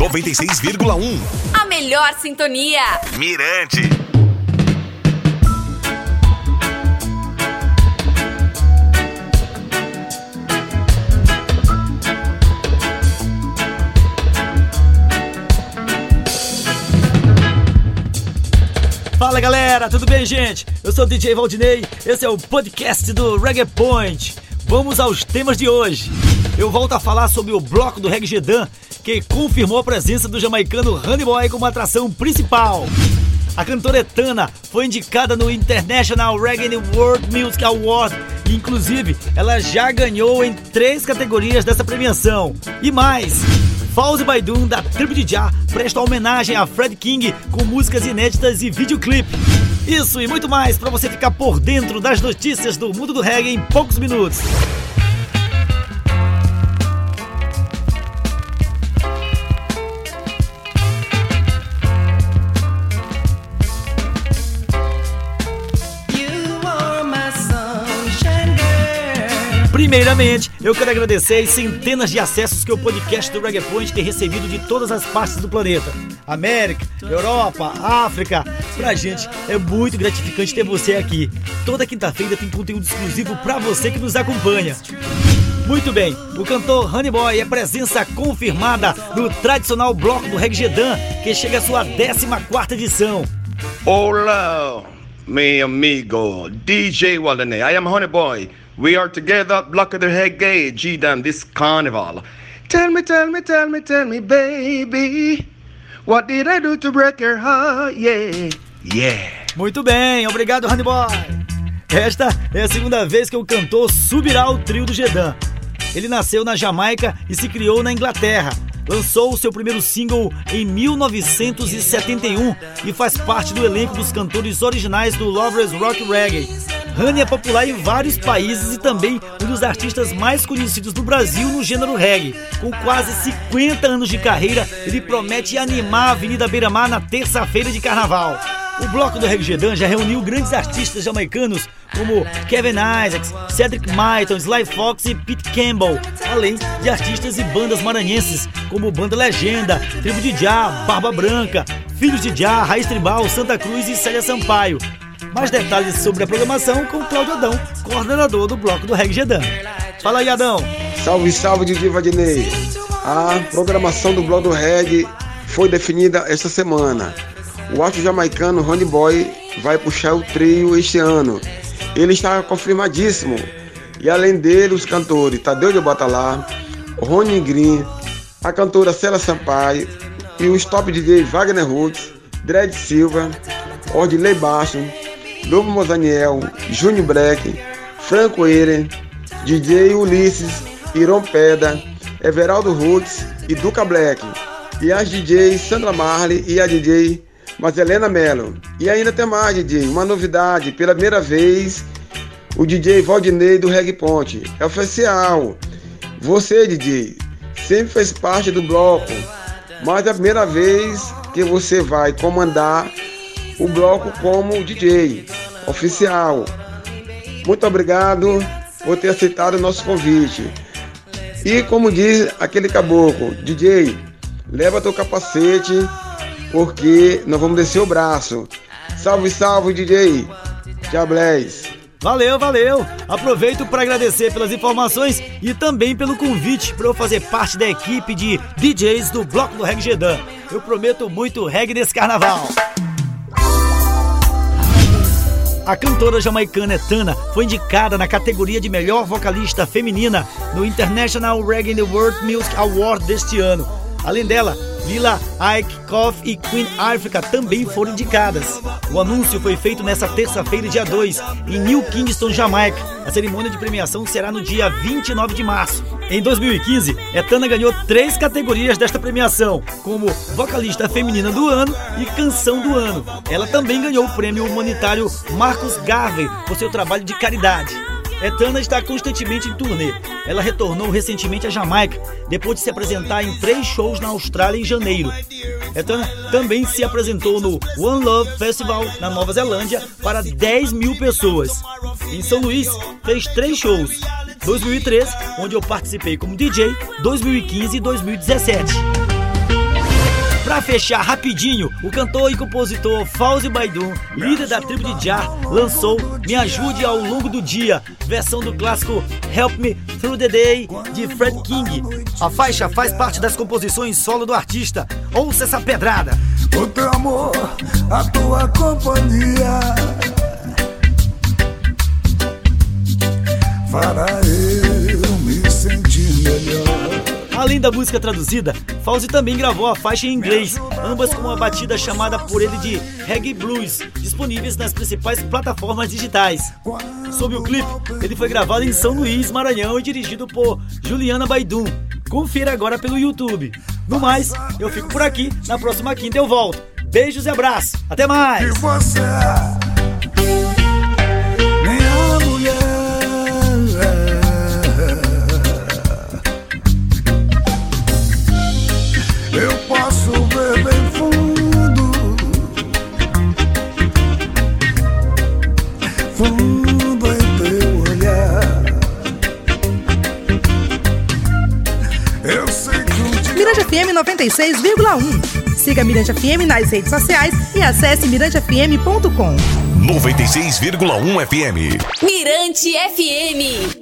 96,1. A melhor sintonia. Mirante. Fala galera, tudo bem gente? Eu sou o DJ Valdinei, esse é o podcast do Reggae Point. Vamos aos temas de hoje. Eu volto a falar sobre o bloco do Reggae Gedan, que confirmou a presença do jamaicano Honey Boy como atração principal. A cantora Etana foi indicada no International Reggae World Music Award inclusive, ela já ganhou em três categorias dessa premiação. E mais, Fauzi Baidun, da tribo de Jah, presta homenagem a Fred King com músicas inéditas e videoclipe. Isso e muito mais para você ficar por dentro das notícias do mundo do reggae em poucos minutos. Primeiramente, eu quero agradecer as centenas de acessos que o podcast do Reggae Point tem recebido de todas as partes do planeta. América, Europa, África. Pra gente é muito gratificante ter você aqui. Toda quinta-feira tem conteúdo exclusivo para você que nos acompanha. Muito bem, o cantor Honey Boy é presença confirmada no tradicional bloco do Reggae Gedan, que chega à sua 14ª edição. Olá, meu amigo DJ Waldene. I am Honey Boy. We are together, block of the reggae, G-Dam, this carnival. Tell me, tell me, tell me, tell me, baby, what did I do to break your heart? Yeah, yeah. Muito bem, obrigado, Honey Boy. Esta é a segunda vez que o cantor subirá ao trio do Gedan. Ele nasceu na Jamaica e se criou na Inglaterra. Lançou o seu primeiro single em 1971 e faz parte do elenco dos cantores originais do Lovers Rock Reggae. É popular em vários países e também um dos artistas mais conhecidos do Brasil no gênero reggae. Com quase 50 anos de carreira, ele promete animar a Avenida Beira-Mar na terça-feira de carnaval. O bloco do Reggae já reuniu grandes artistas jamaicanos como Kevin Isaacs, Cedric Myton, Sly Fox e Pete Campbell, além de artistas e bandas maranhenses como Banda Legenda, Tribo de Jah, Barba Branca, Filhos de Jah, Raiz Tribal, Santa Cruz e Célia Sampaio. Mais detalhes sobre a programação com Cláudio Adão, coordenador do bloco do Reggae Gedan. Fala aí, Adão! Salve, salve, Didi Vadinei! A programação do bloco do reggae foi definida esta semana. O astro jamaicano Ronnie Boy vai puxar o trio este ano. Ele está confirmadíssimo. E além dele, os cantores Tadeu de Batalá, Rony Green, a cantora Cela Sampaio e os top DJ Wagner Roots, Dredd Silva, Ordilei Baixo, Lobo Mozaniel, Júnior Breck, Franco Eren, DJ Ulisses, Iron Peda, Everaldo Roots e Duca Black. E as DJs Sandra Marley e a DJ Helena Mello. E ainda tem mais, DJ, uma novidade, pela primeira vez, o DJ Valdinei do Reg Ponte. É oficial. Você, DJ, sempre fez parte do bloco, mas é a primeira vez que você vai comandar o bloco como DJ oficial. Muito obrigado por ter aceitado o nosso convite. E como diz aquele caboclo, DJ, leva teu capacete porque nós vamos descer o braço. Salve, salve, DJ. Diablés. Valeu, valeu! Aproveito para agradecer pelas informações e também pelo convite para eu fazer parte da equipe de DJs do Bloco do Reggae Gedan. Eu prometo muito reggae nesse carnaval. A cantora jamaicana Etana foi indicada na categoria de melhor vocalista feminina no International Reggae World Music Award deste ano. Além dela, Lila, Ike, Koff e Queen Africa também foram indicadas. O anúncio foi feito nesta terça-feira, dia 2, em New Kingston, Jamaica. A cerimônia de premiação será no dia 29 de março. Em 2015, Etana ganhou três categorias desta premiação, como vocalista feminina do ano e canção do ano. Ela também ganhou o prêmio humanitário Marcus Garvey por seu trabalho de caridade. Etana está constantemente em turnê. Ela retornou recentemente à Jamaica, depois de se apresentar em três shows na Austrália em janeiro. Etana também se apresentou no One Love Festival na Nova Zelândia para 10 mil pessoas. Em São Luís, fez três shows. 2013, onde eu participei como DJ, 2015 e 2017. Pra fechar rapidinho, o cantor e compositor Fauzi Baidun, líder da tribo de Jah, lançou Me Ajude ao Longo do Dia, versão do clássico Help Me Through the Day de Fred King. A faixa faz parte das composições solo do artista. Ouça essa pedrada. O teu amor, a tua companhia fará eu me sentir melhor. Além da música traduzida, Fauzi também gravou a faixa em inglês, ambas com uma batida chamada por ele de Reggae Blues, disponíveis nas principais plataformas digitais. Sob o clipe, ele foi gravado em São Luís, Maranhão e dirigido por Juliana Baidum. Confira agora pelo YouTube. No mais, eu fico por aqui, na próxima quinta eu volto. Beijos e abraços, até mais! Fundo em teu olhar. Eu sei que um dia Mirante FM 96,1. Siga Mirante FM nas redes sociais e acesse mirantefm.com. 96,1 FM. Mirante FM.